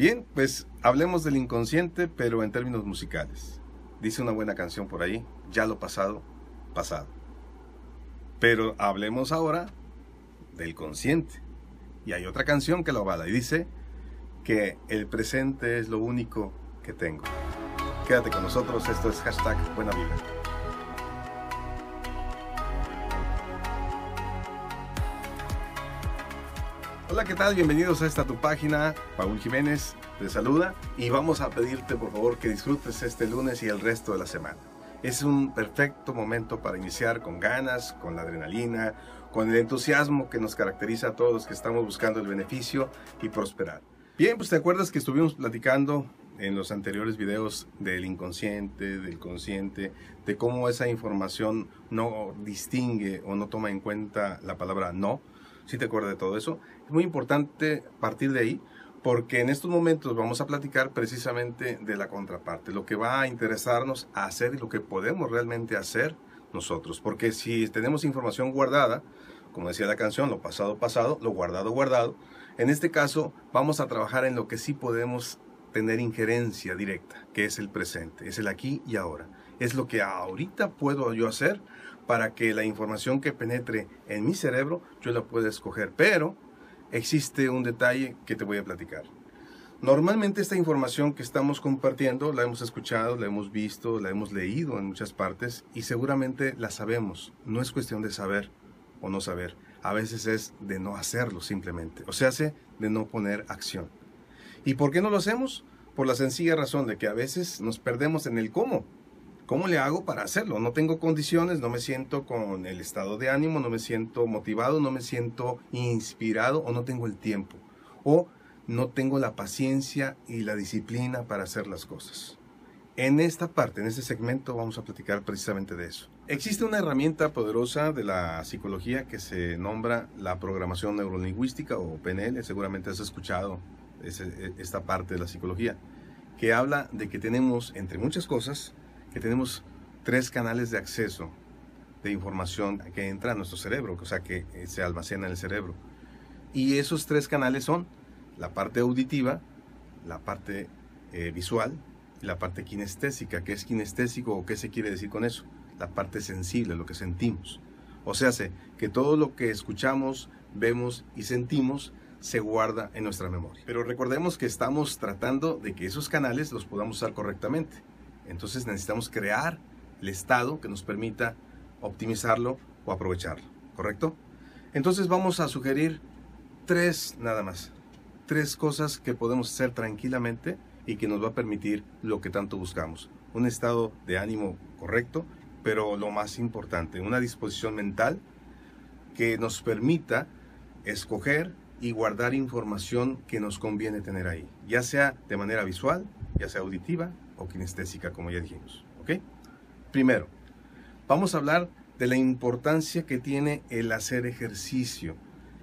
Bien, pues hablemos del inconsciente, pero en términos musicales. Dice una buena canción por ahí, ya lo pasado, pasado. Pero hablemos ahora del consciente. Y hay otra canción que lo avala y dice que el presente es lo único que tengo. Quédate con nosotros, esto es hashtag Buena Vida. Hola, ¿qué tal? Bienvenidos a esta tu página. Paul Jiménez te saluda y vamos a pedirte por favor que disfrutes este lunes y el resto de la semana. Es un perfecto momento para iniciar con ganas, con la adrenalina, con el entusiasmo que nos caracteriza a todos los que estamos buscando el beneficio y prosperar. Bien, pues te acuerdas que estuvimos platicando en los anteriores videos del inconsciente, del consciente, de cómo esa información no distingue o no toma en cuenta la palabra no. Si te acuerdas de todo eso, es muy importante partir de ahí porque en estos momentos vamos a platicar precisamente de la contraparte, lo que va a interesarnos hacer y lo que podemos realmente hacer nosotros. Porque si tenemos información guardada, como decía la canción, lo pasado pasado, lo guardado guardado, en este caso vamos a trabajar en lo que sí podemos tener injerencia directa, que es el presente, es el aquí y ahora. Es lo que ahorita puedo yo hacer para que la información que penetre en mi cerebro yo la pueda escoger. Pero existe un detalle que te voy a platicar. Normalmente esta información que estamos compartiendo la hemos escuchado, la hemos visto, la hemos leído en muchas partes y seguramente la sabemos. No es cuestión de saber o no saber. A veces es de no hacerlo simplemente. O sea, hace de no poner acción. ¿Y por qué no lo hacemos? Por la sencilla razón de que a veces nos perdemos en el cómo. ¿Cómo le hago para hacerlo? No tengo condiciones, no me siento con el estado de ánimo, no me siento motivado, no me siento inspirado o no tengo el tiempo. O no tengo la paciencia y la disciplina para hacer las cosas. En esta parte, en este segmento, vamos a platicar precisamente de eso. Existe una herramienta poderosa de la psicología que se nombra la programación neurolingüística o PNL, seguramente has escuchado esta parte de la psicología, que habla de que tenemos, entre muchas cosas, que tenemos tres canales de acceso de información que entra a nuestro cerebro, o sea, que se almacena en el cerebro. Y esos tres canales son la parte auditiva, la parte eh, visual y la parte kinestésica. ¿Qué es kinestésico o qué se quiere decir con eso? La parte sensible, lo que sentimos. O sea, que todo lo que escuchamos, vemos y sentimos se guarda en nuestra memoria. Pero recordemos que estamos tratando de que esos canales los podamos usar correctamente. Entonces necesitamos crear el estado que nos permita optimizarlo o aprovecharlo, ¿correcto? Entonces vamos a sugerir tres nada más, tres cosas que podemos hacer tranquilamente y que nos va a permitir lo que tanto buscamos. Un estado de ánimo correcto, pero lo más importante, una disposición mental que nos permita escoger y guardar información que nos conviene tener ahí, ya sea de manera visual, ya sea auditiva o kinestésica, como ya dijimos. ¿Ok? Primero, vamos a hablar de la importancia que tiene el hacer ejercicio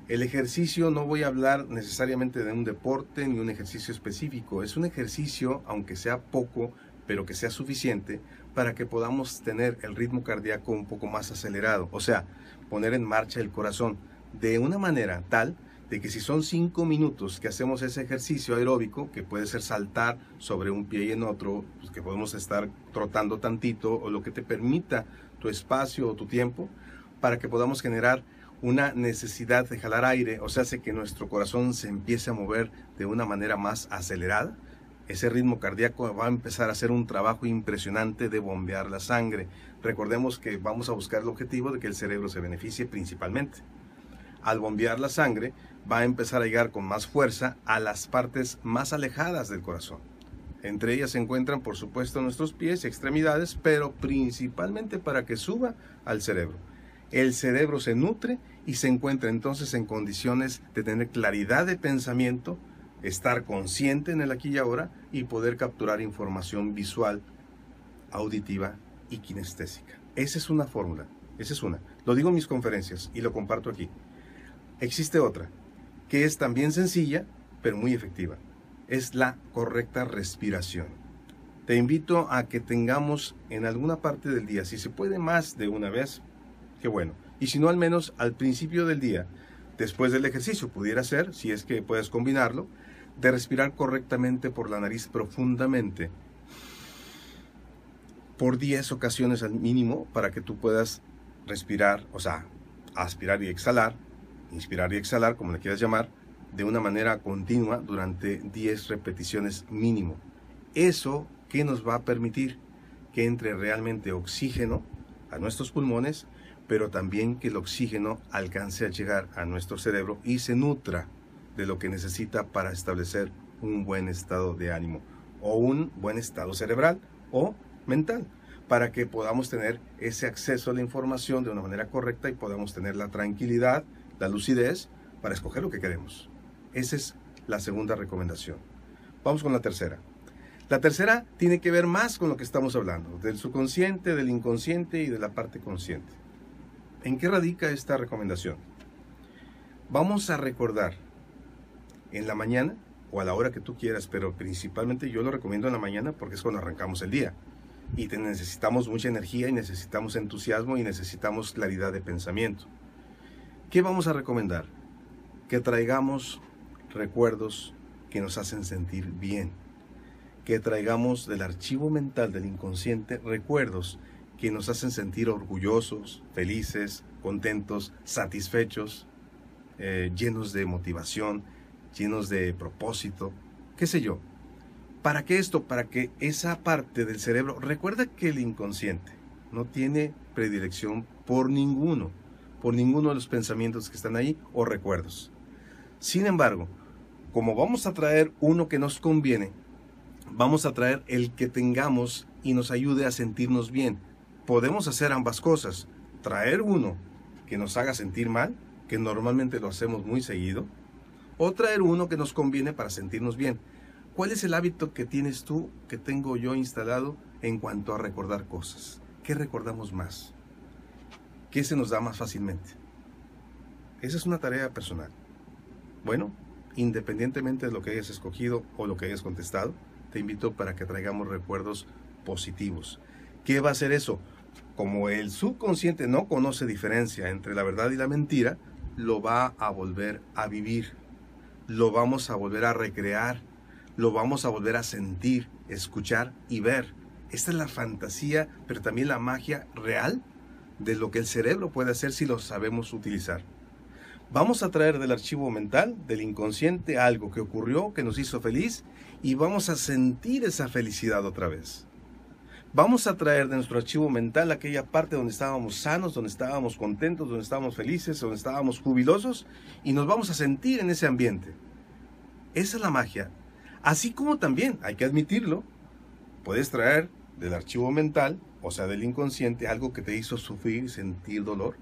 el ejercicio no voy a hablar necesariamente de un deporte ni un ejercicio específico, es un ejercicio, aunque sea poco, pero que sea suficiente para que podamos tener el ritmo cardíaco un poco más acelerado, o sea, poner en marcha el corazón de una manera tal de que si son cinco minutos que hacemos ese ejercicio aeróbico, que puede ser saltar sobre un pie y en otro, pues que podemos estar trotando tantito o lo que te permita tu espacio o tu tiempo, para que podamos generar una necesidad de jalar aire, o sea, hace que nuestro corazón se empiece a mover de una manera más acelerada, ese ritmo cardíaco va a empezar a hacer un trabajo impresionante de bombear la sangre. Recordemos que vamos a buscar el objetivo de que el cerebro se beneficie principalmente. Al bombear la sangre, va a empezar a llegar con más fuerza a las partes más alejadas del corazón. Entre ellas se encuentran, por supuesto, nuestros pies y extremidades, pero principalmente para que suba al cerebro el cerebro se nutre y se encuentra entonces en condiciones de tener claridad de pensamiento, estar consciente en el aquí y ahora y poder capturar información visual, auditiva y kinestésica. Esa es una fórmula, esa es una. Lo digo en mis conferencias y lo comparto aquí. Existe otra, que es también sencilla, pero muy efectiva. Es la correcta respiración. Te invito a que tengamos en alguna parte del día, si se puede más de una vez, qué bueno. Y si no, al menos al principio del día, después del ejercicio, pudiera ser, si es que puedes combinarlo, de respirar correctamente por la nariz profundamente por 10 ocasiones al mínimo para que tú puedas respirar, o sea, aspirar y exhalar, inspirar y exhalar, como le quieras llamar, de una manera continua durante 10 repeticiones mínimo. Eso que nos va a permitir que entre realmente oxígeno a nuestros pulmones, pero también que el oxígeno alcance a llegar a nuestro cerebro y se nutra de lo que necesita para establecer un buen estado de ánimo o un buen estado cerebral o mental para que podamos tener ese acceso a la información de una manera correcta y podamos tener la tranquilidad, la lucidez para escoger lo que queremos. Esa es la segunda recomendación. Vamos con la tercera. La tercera tiene que ver más con lo que estamos hablando, del subconsciente, del inconsciente y de la parte consciente. ¿En qué radica esta recomendación? Vamos a recordar en la mañana o a la hora que tú quieras, pero principalmente yo lo recomiendo en la mañana porque es cuando arrancamos el día y necesitamos mucha energía y necesitamos entusiasmo y necesitamos claridad de pensamiento. ¿Qué vamos a recomendar? Que traigamos recuerdos que nos hacen sentir bien. Que traigamos del archivo mental del inconsciente recuerdos que nos hacen sentir orgullosos, felices, contentos, satisfechos, eh, llenos de motivación, llenos de propósito, qué sé yo. ¿Para qué esto? Para que esa parte del cerebro, recuerda que el inconsciente no tiene predilección por ninguno, por ninguno de los pensamientos que están ahí o recuerdos. Sin embargo, como vamos a traer uno que nos conviene, vamos a traer el que tengamos y nos ayude a sentirnos bien. Podemos hacer ambas cosas, traer uno que nos haga sentir mal, que normalmente lo hacemos muy seguido, o traer uno que nos conviene para sentirnos bien. ¿Cuál es el hábito que tienes tú, que tengo yo instalado en cuanto a recordar cosas? ¿Qué recordamos más? ¿Qué se nos da más fácilmente? Esa es una tarea personal. Bueno, independientemente de lo que hayas escogido o lo que hayas contestado, te invito para que traigamos recuerdos positivos. ¿Qué va a hacer eso? Como el subconsciente no conoce diferencia entre la verdad y la mentira, lo va a volver a vivir. Lo vamos a volver a recrear lo vamos a volver a sentir, escuchar y ver. Esta es la fantasía, pero también la magia real de lo que el cerebro puede hacer si lo sabemos utilizar. Vamos a traer del archivo mental, del inconsciente, algo que ocurrió, que nos hizo feliz, y vamos a sentir esa felicidad otra vez. Vamos a traer de nuestro archivo mental aquella parte donde estábamos sanos, donde estábamos contentos, donde estábamos felices, donde estábamos jubilosos, y nos vamos a sentir en ese ambiente. Esa es la magia Así como también, hay que admitirlo, puedes traer del archivo mental, o sea, del inconsciente, algo que te hizo sufrir, sentir dolor,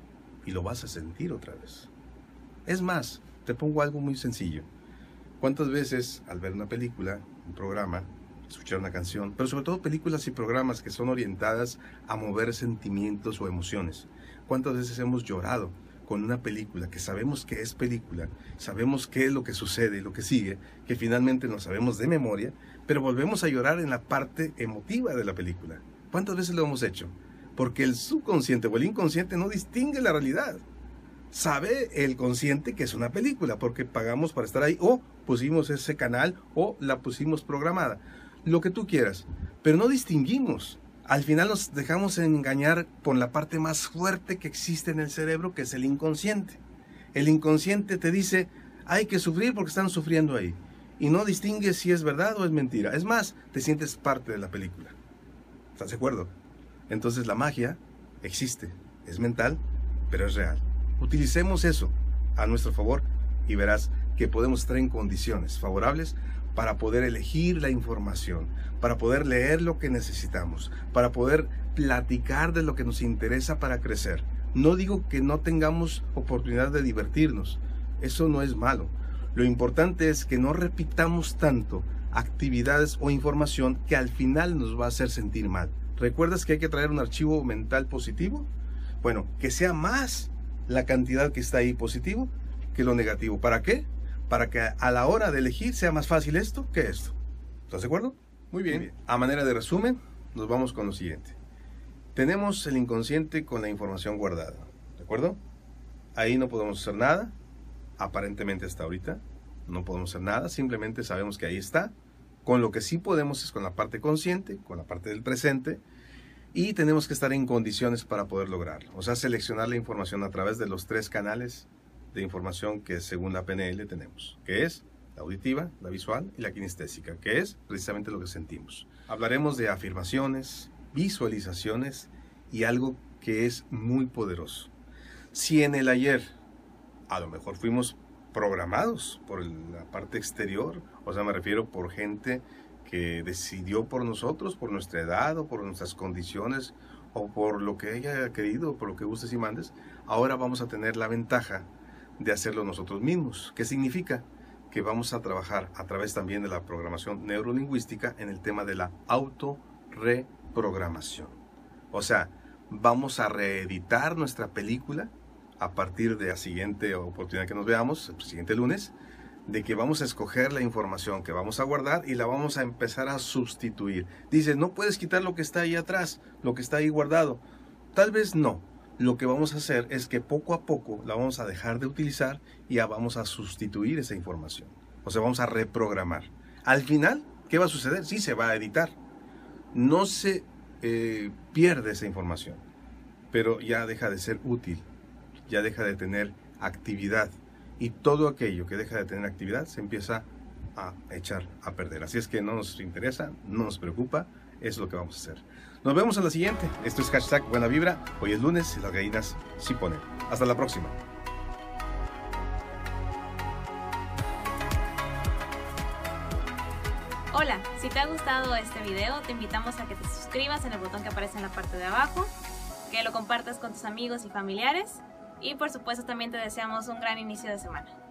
y lo vas a sentir otra vez. Es más, te pongo algo muy sencillo. ¿Cuántas veces al ver una película, un programa, escuchar una canción, pero sobre todo películas y programas que son orientadas a mover sentimientos o emociones, cuántas veces hemos llorado con una película, que sabemos que es película, sabemos qué es lo que sucede y lo que sigue, que finalmente no sabemos de memoria, pero volvemos a llorar en la parte emotiva de la película. ¿Cuántas veces lo hemos hecho? Porque el subconsciente o el inconsciente no distingue la realidad. Sabe el consciente que es una película porque pagamos para estar ahí o pusimos ese canal o la pusimos programada. Lo que tú quieras. Pero no distinguimos al final nos dejamos engañar por la parte más fuerte que existe en el cerebro, que es el inconsciente. El inconsciente te dice, hay que sufrir porque están sufriendo ahí. Y no distingues si es verdad o es mentira. Es más, te sientes parte de la película. ¿Estás de acuerdo? Entonces la magia existe, es mental, pero es real. Utilicemos eso a nuestro favor y verás que podemos estar en condiciones favorables para poder elegir la información, para poder leer lo que necesitamos, para poder platicar de lo que nos interesa para crecer. No digo que no tengamos oportunidad de divertirnos, eso no es malo. Lo importante es que no repitamos tanto actividades o información que al final nos va a hacer sentir mal. ¿Recuerdas que hay que traer un archivo mental positivo? Bueno, que sea más la cantidad que está ahí positivo que lo negativo. ¿Para qué? Para que a la hora de elegir sea más fácil esto que esto. ¿Estás de acuerdo? Muy bien. A manera de resumen, nos vamos con lo siguiente. Tenemos el inconsciente con la información guardada. ¿De acuerdo? Ahí no podemos hacer nada, aparentemente hasta ahorita. no podemos hacer nada, simplemente sabemos que ahí está. Con lo que sí podemos es con la parte consciente, con la parte del presente, y tenemos que estar en condiciones para poder lograrlo. O sea, seleccionar la información a través de los tres canales de información que según la PNL tenemos, que es la auditiva, la visual y la kinestésica, que es precisamente lo que sentimos. Hablaremos de afirmaciones, visualizaciones y algo que es muy poderoso. Si en el ayer a lo mejor fuimos programados por la parte exterior, o sea, me refiero por gente que decidió por nosotros, por nuestra edad o por nuestras condiciones o por lo que haya querido, por lo que gustes y mandes, ahora vamos a tener la ventaja de hacerlo nosotros mismos. ¿Qué significa? Que vamos a trabajar a través también de la programación neurolingüística en el tema de la autorreprogramación. O sea, vamos a reeditar nuestra película a partir de la siguiente oportunidad que nos veamos, el siguiente lunes, de que vamos a escoger la información que vamos a guardar y la vamos a empezar a sustituir. Dice, no puedes quitar lo que está ahí atrás, lo que está ahí guardado. Tal vez no. Lo que vamos a hacer es que poco a poco la vamos a dejar de utilizar y ya vamos a sustituir esa información. O sea, vamos a reprogramar. Al final, ¿qué va a suceder? Sí, se va a editar. No se eh, pierde esa información, pero ya deja de ser útil ya deja de tener actividad y todo aquello que deja de tener actividad se empieza a echar a perder. Así es que no nos interesa, no nos preocupa, es lo que vamos a hacer. Nos vemos en la siguiente. Esto es hashtag Buena Vibra. Hoy es lunes y las gallinas sí ponen. Hasta la próxima. Hola, si te ha gustado este video, te invitamos a que te suscribas en el botón que aparece en la parte de abajo, que lo compartas con tus amigos y familiares y por supuesto también te deseamos un gran inicio de semana.